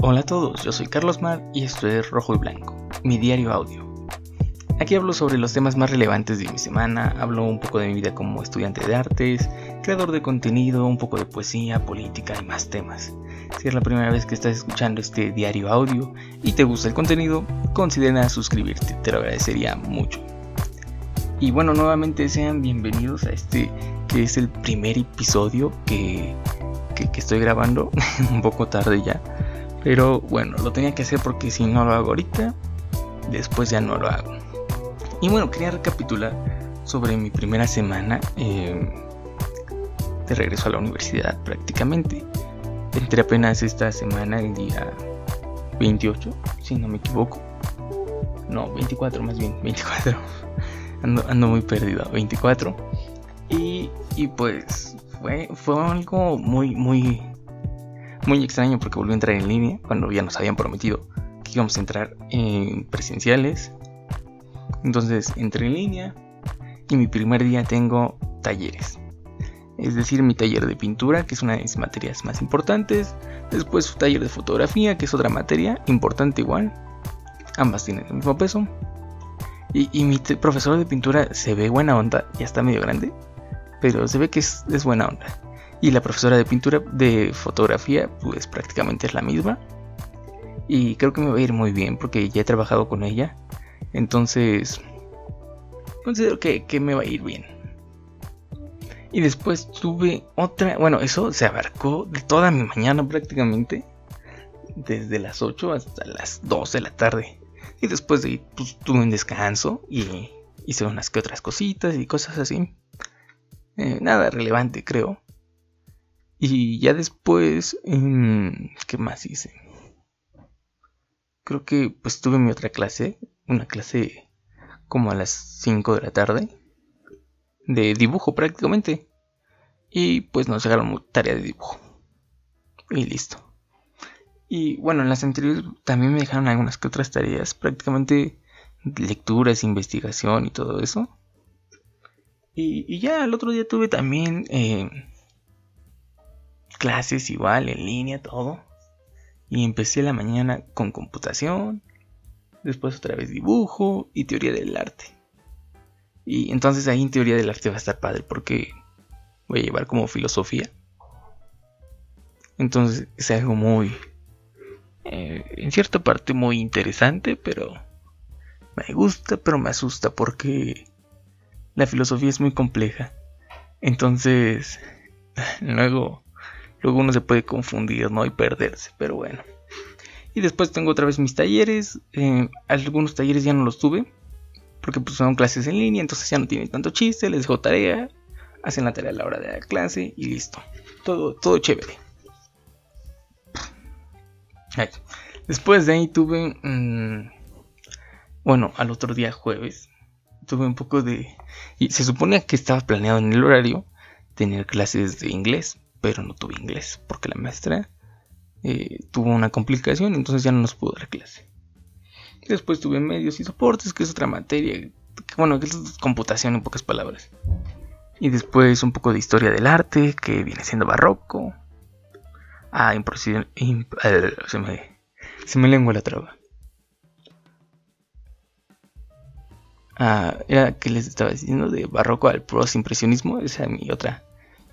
Hola a todos, yo soy Carlos Mar y esto es Rojo y Blanco, mi diario audio. Aquí hablo sobre los temas más relevantes de mi semana, hablo un poco de mi vida como estudiante de artes, creador de contenido, un poco de poesía, política y más temas. Si es la primera vez que estás escuchando este diario audio y te gusta el contenido, considera suscribirte, te lo agradecería mucho. Y bueno, nuevamente sean bienvenidos a este que es el primer episodio que, que, que estoy grabando, un poco tarde ya pero bueno, lo tenía que hacer porque si no lo hago ahorita, después ya no lo hago. Y bueno, quería recapitular sobre mi primera semana eh, de regreso a la universidad prácticamente. Entré apenas esta semana, el día 28, si no me equivoco. No, 24 más bien, 24. Ando, ando muy perdido, 24. Y, y pues fue, fue algo muy, muy, muy extraño porque volví a entrar en línea cuando ya nos habían prometido que íbamos a entrar en presenciales. Entonces entré en línea y mi primer día tengo talleres. Es decir, mi taller de pintura, que es una de mis materias más importantes. Después un taller de fotografía, que es otra materia importante igual. Ambas tienen el mismo peso. Y, mi profesor de pintura se ve buena onda, ya está medio grande, pero se ve que es buena onda. Y la profesora de pintura, de fotografía, pues prácticamente es la misma. Y creo que me va a ir muy bien porque ya he trabajado con ella. Entonces, considero que, me va a ir bien. Y después tuve otra, bueno, eso se abarcó de toda mi mañana prácticamente. Desde las 8 hasta las 2 de la tarde. Y después de pues, tuve un descanso y hice unas que otras cositas y cosas así. Eh, nada relevante creo. Y ya después, ¿qué más hice? Creo que pues tuve mi otra clase, una clase como a las 5 de la tarde, de dibujo prácticamente. Y pues nos llegaron tarea de dibujo. Y listo. Y bueno, en las anteriores también me dejaron algunas que otras tareas, prácticamente lecturas, investigación y todo eso. Y, ya el otro día tuve también eh, clases igual, en línea, todo. Y empecé la mañana con computación, después otra vez dibujo y teoría del arte. Y entonces ahí en teoría del arte va a estar padre porque voy a llevar como filosofía. Entonces es algo muy, eh, en cierta parte muy interesante, pero me gusta, pero me asusta porque la filosofía es muy compleja. Entonces, luego luego uno se puede confundir, ¿no? Y perderse, pero bueno. Y después tengo otra vez mis talleres. Eh, algunos talleres ya no los tuve. Porque pues son clases en línea, entonces ya no tienen tanto chiste. Les dejo tarea. Hacen la tarea a la hora de la clase y listo. Todo, todo chévere. Después de ahí tuve... Mm, bueno, al otro día jueves. Tuve un poco de... Y se supone que estaba planeado en el horario tener clases de inglés pero no tuve inglés porque la maestra eh, tuvo una complicación, entonces ya no nos pudo dar clase. Después tuve medios y soportes, que es otra materia, bueno, que es computación en pocas palabras. Y después un poco de historia del arte, que viene siendo barroco. Ah, impresión, eh, se, me, se me lengua la traba. Ah, era que les estaba diciendo de barroco al impresionismo esa es mi otra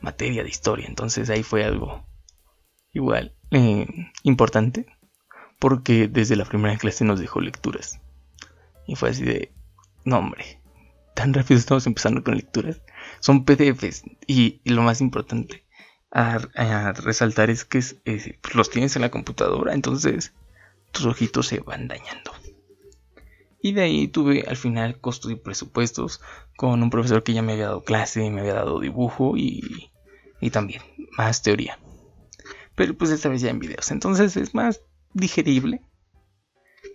materia de historia. Entonces ahí fue algo igual eh, importante. Porque desde la primera clase nos dejó lecturas. Y fue así de, no hombre, tan rápido estamos empezando con lecturas. Son PDFs. Y, lo más importante a, resaltar es que los tienes en la computadora. Entonces tus ojitos se van dañando. Y de ahí tuve al final costos y presupuestos con un profesor que ya me había dado clase, me había dado dibujo y y también más teoría. Pero pues esta vez ya en videos, entonces es más digerible.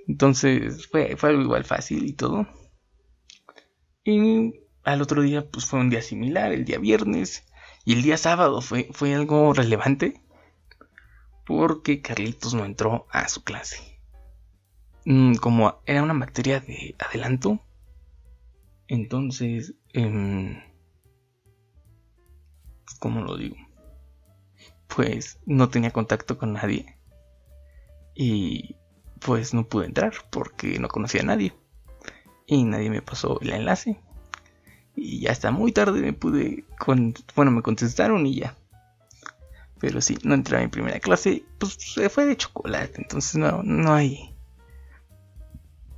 Entonces fue, fue algo igual fácil y todo. Y al otro día pues fue un día similar, el día viernes. Y el día sábado fue, fue algo relevante. Porque Carlitos no entró a su clase. Mm, como era una materia de adelanto. Entonces... Eh, ¿cómo lo digo? Pues no tenía contacto con nadie. Y pues no pude entrar porque no conocía a nadie. Y nadie me pasó el enlace. Y ya hasta muy tarde me pude... Con... Bueno, me contestaron y ya. Pero sí, no entré a mi primera clase. Pues se fue de chocolate. Entonces no, no hay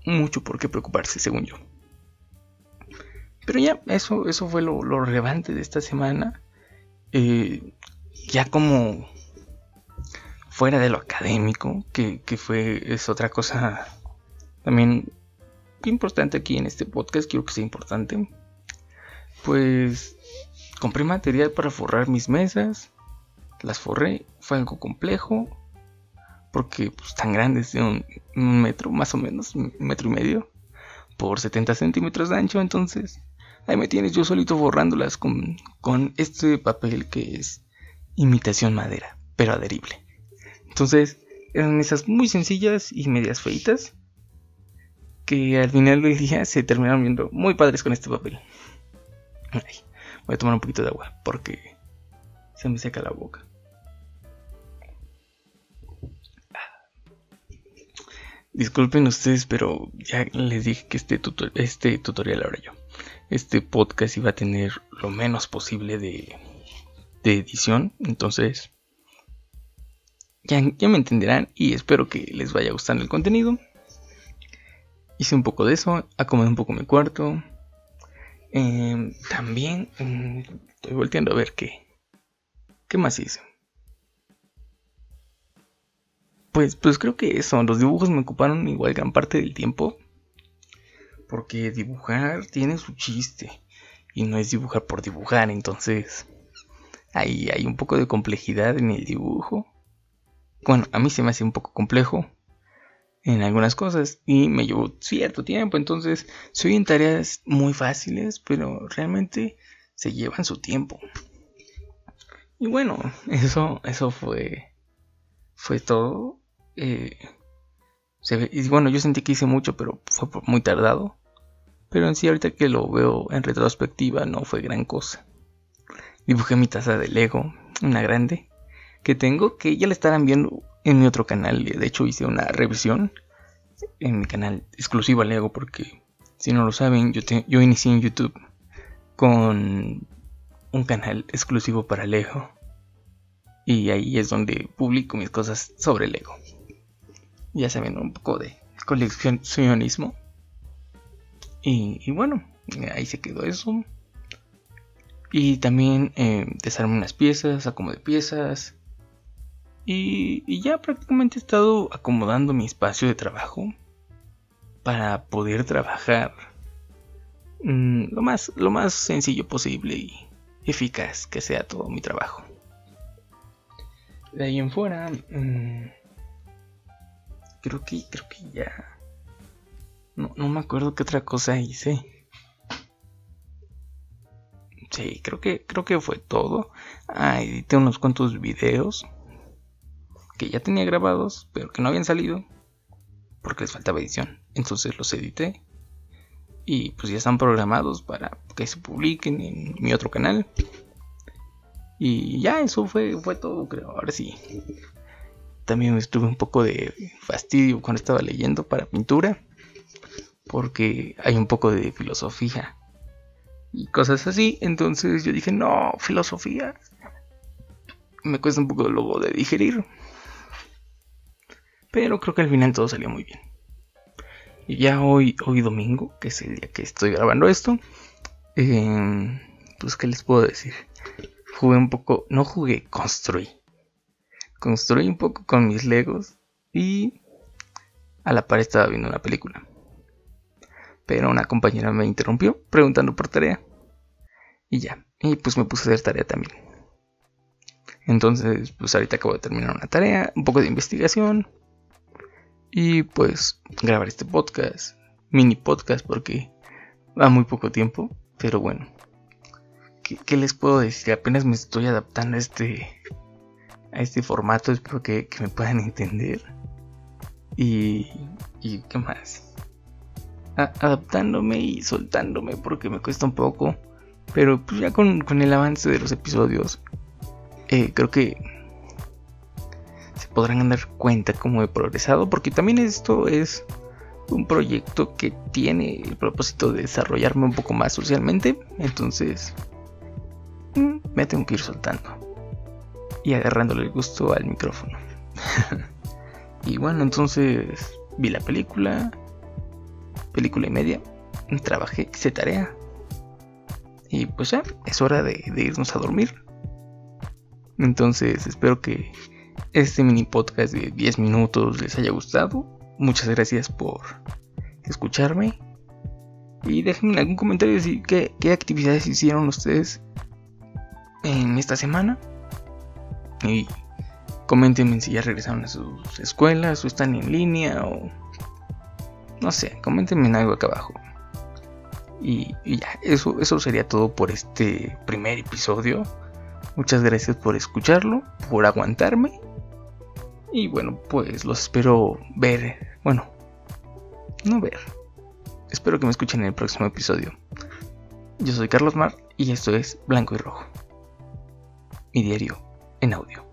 mucho por qué preocuparse, según yo. Pero ya, eso, eso fue lo, relevante de esta semana. Eh, ya como fuera de lo académico, que, que, fue, es otra cosa también importante aquí en este podcast, quiero que sea importante. Pues compré material para forrar mis mesas, las forré, fue algo complejo, porque pues, tan grandes, de un, metro más o menos, un metro y medio, por 70 centímetros de ancho, entonces ahí me tienes yo solito forrándolas con, con este papel que es imitación madera, pero adherible. Entonces eran esas muy sencillas y medias feitas que al final del día se terminaron viendo muy padres con este papel. voy a tomar un poquito de agua porque se me seca la boca. Disculpen ustedes, pero ya les dije que este, este tutorial ahora yo, este podcast iba a tener lo menos posible de, de edición, entonces ya, ya, me entenderán y espero que les vaya gustando el contenido. Hice un poco de eso, acomodé un poco mi cuarto. Em, también mm, estoy volteando a ver qué, qué más hice. Pues, pues creo que eso, los dibujos me ocuparon igual gran parte del tiempo. Porque dibujar tiene su chiste. Y no es dibujar por dibujar, entonces ahí hay un poco de complejidad en el dibujo. Bueno, a mí se me hace un poco complejo en algunas cosas y me llevó cierto tiempo, entonces soy en tareas muy fáciles, pero realmente se llevan su tiempo. Y bueno, eso, eso fue, fue todo. Eh, y bueno, yo sentí que hice mucho, pero fue muy tardado. Pero en sí, ahorita que lo veo en retrospectiva, no fue gran cosa. Dibujé mi taza de Lego, una grande, que tengo, que ya la estarán viendo en mi otro canal. De hecho, hice una revisión en mi canal exclusivo a Lego, porque si no lo saben, yo, yo inicié en YouTube con un canal exclusivo para Lego. Y ahí es donde publico mis cosas sobre Lego ya saben, un poco de coleccionismo. Y, bueno, ahí se quedó eso. Y también eh, desarmé unas piezas, acomodé piezas. Y, y, ya prácticamente he estado acomodando mi espacio de trabajo para poder trabajar mm, lo, más, lo más sencillo posible y eficaz que sea todo mi trabajo. De ahí en fuera, mm, creo que, creo que ya. No, no me acuerdo qué otra cosa hice. Sí, creo que, creo que fue todo. Ah, edité unos cuantos videos que ya tenía grabados, pero que no habían salido porque les faltaba edición. Entonces los edité y pues ya están programados para que se publiquen en mi otro canal. Y ya eso fue, fue todo, creo. Ahora sí, también estuve un poco de fastidio cuando estaba leyendo para pintura, porque hay un poco de filosofía y cosas así. Entonces yo dije, no, filosofía. Me cuesta un poco luego de digerir. Pero creo que al final todo salió muy bien. Y ya hoy, hoy domingo, que es el día que estoy grabando esto, eh, pues qué les puedo decir. Jugué un poco, no jugué, construí construí un poco con mis legos y a la par estaba viendo una película. Pero una compañera me interrumpió preguntando por tarea. Y ya, y pues me puse a hacer tarea también. Entonces, pues ahorita acabo de terminar una tarea, un poco de investigación. Y pues grabar este podcast, mini podcast porque va muy poco tiempo. Pero bueno, ¿qué, les puedo decir? Apenas me estoy adaptando a este a este formato. Espero que, me puedan entender. Y, y qué más. Adaptándome y soltándome porque me cuesta un poco. Pero pues ya con, el avance de los episodios, eh, creo que podrán dar cuenta cómo he progresado, porque también esto es un proyecto que tiene el propósito de desarrollarme un poco más socialmente, entonces mm, me tengo que ir soltando y agarrándole el gusto al micrófono. y bueno, entonces vi la película, película y media, trabajé, hice tarea. Y pues ya, es hora de, irnos a dormir. Entonces espero que este mini podcast de 10 minutos les haya gustado. Muchas gracias por escucharme. Y déjenme algún comentario de qué, actividades hicieron ustedes en esta semana. Y coméntenme si ya regresaron a sus escuelas o están en línea o... No sé, coméntenme en algo acá abajo. Y, y, ya, eso, eso sería todo por este primer episodio. Muchas gracias por escucharlo, por aguantarme. Y bueno, pues los espero ver. Bueno, no ver. Espero que me escuchen en el próximo episodio. Yo soy Carlos Mar y esto es Blanco y Rojo. Mi diario en audio.